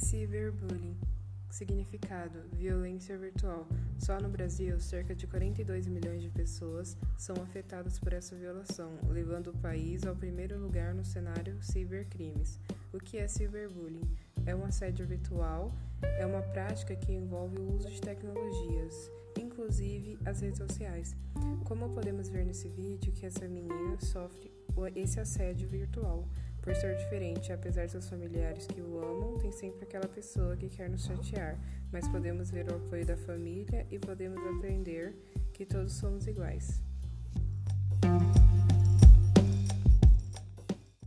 Cyberbullying Significado: violência virtual. Só no Brasil, cerca de 42 milhões de pessoas são afetadas por essa violação, levando o país ao primeiro lugar no cenário cibercrimes. O que é cyberbullying? É um assédio virtual, é uma prática que envolve o uso de tecnologias, inclusive as redes sociais. Como podemos ver nesse vídeo que essa menina sofre esse assédio virtual. Por ser diferente, apesar de seus familiares que o amam, tem sempre aquela pessoa que quer nos chatear, mas podemos ver o apoio da família e podemos aprender que todos somos iguais.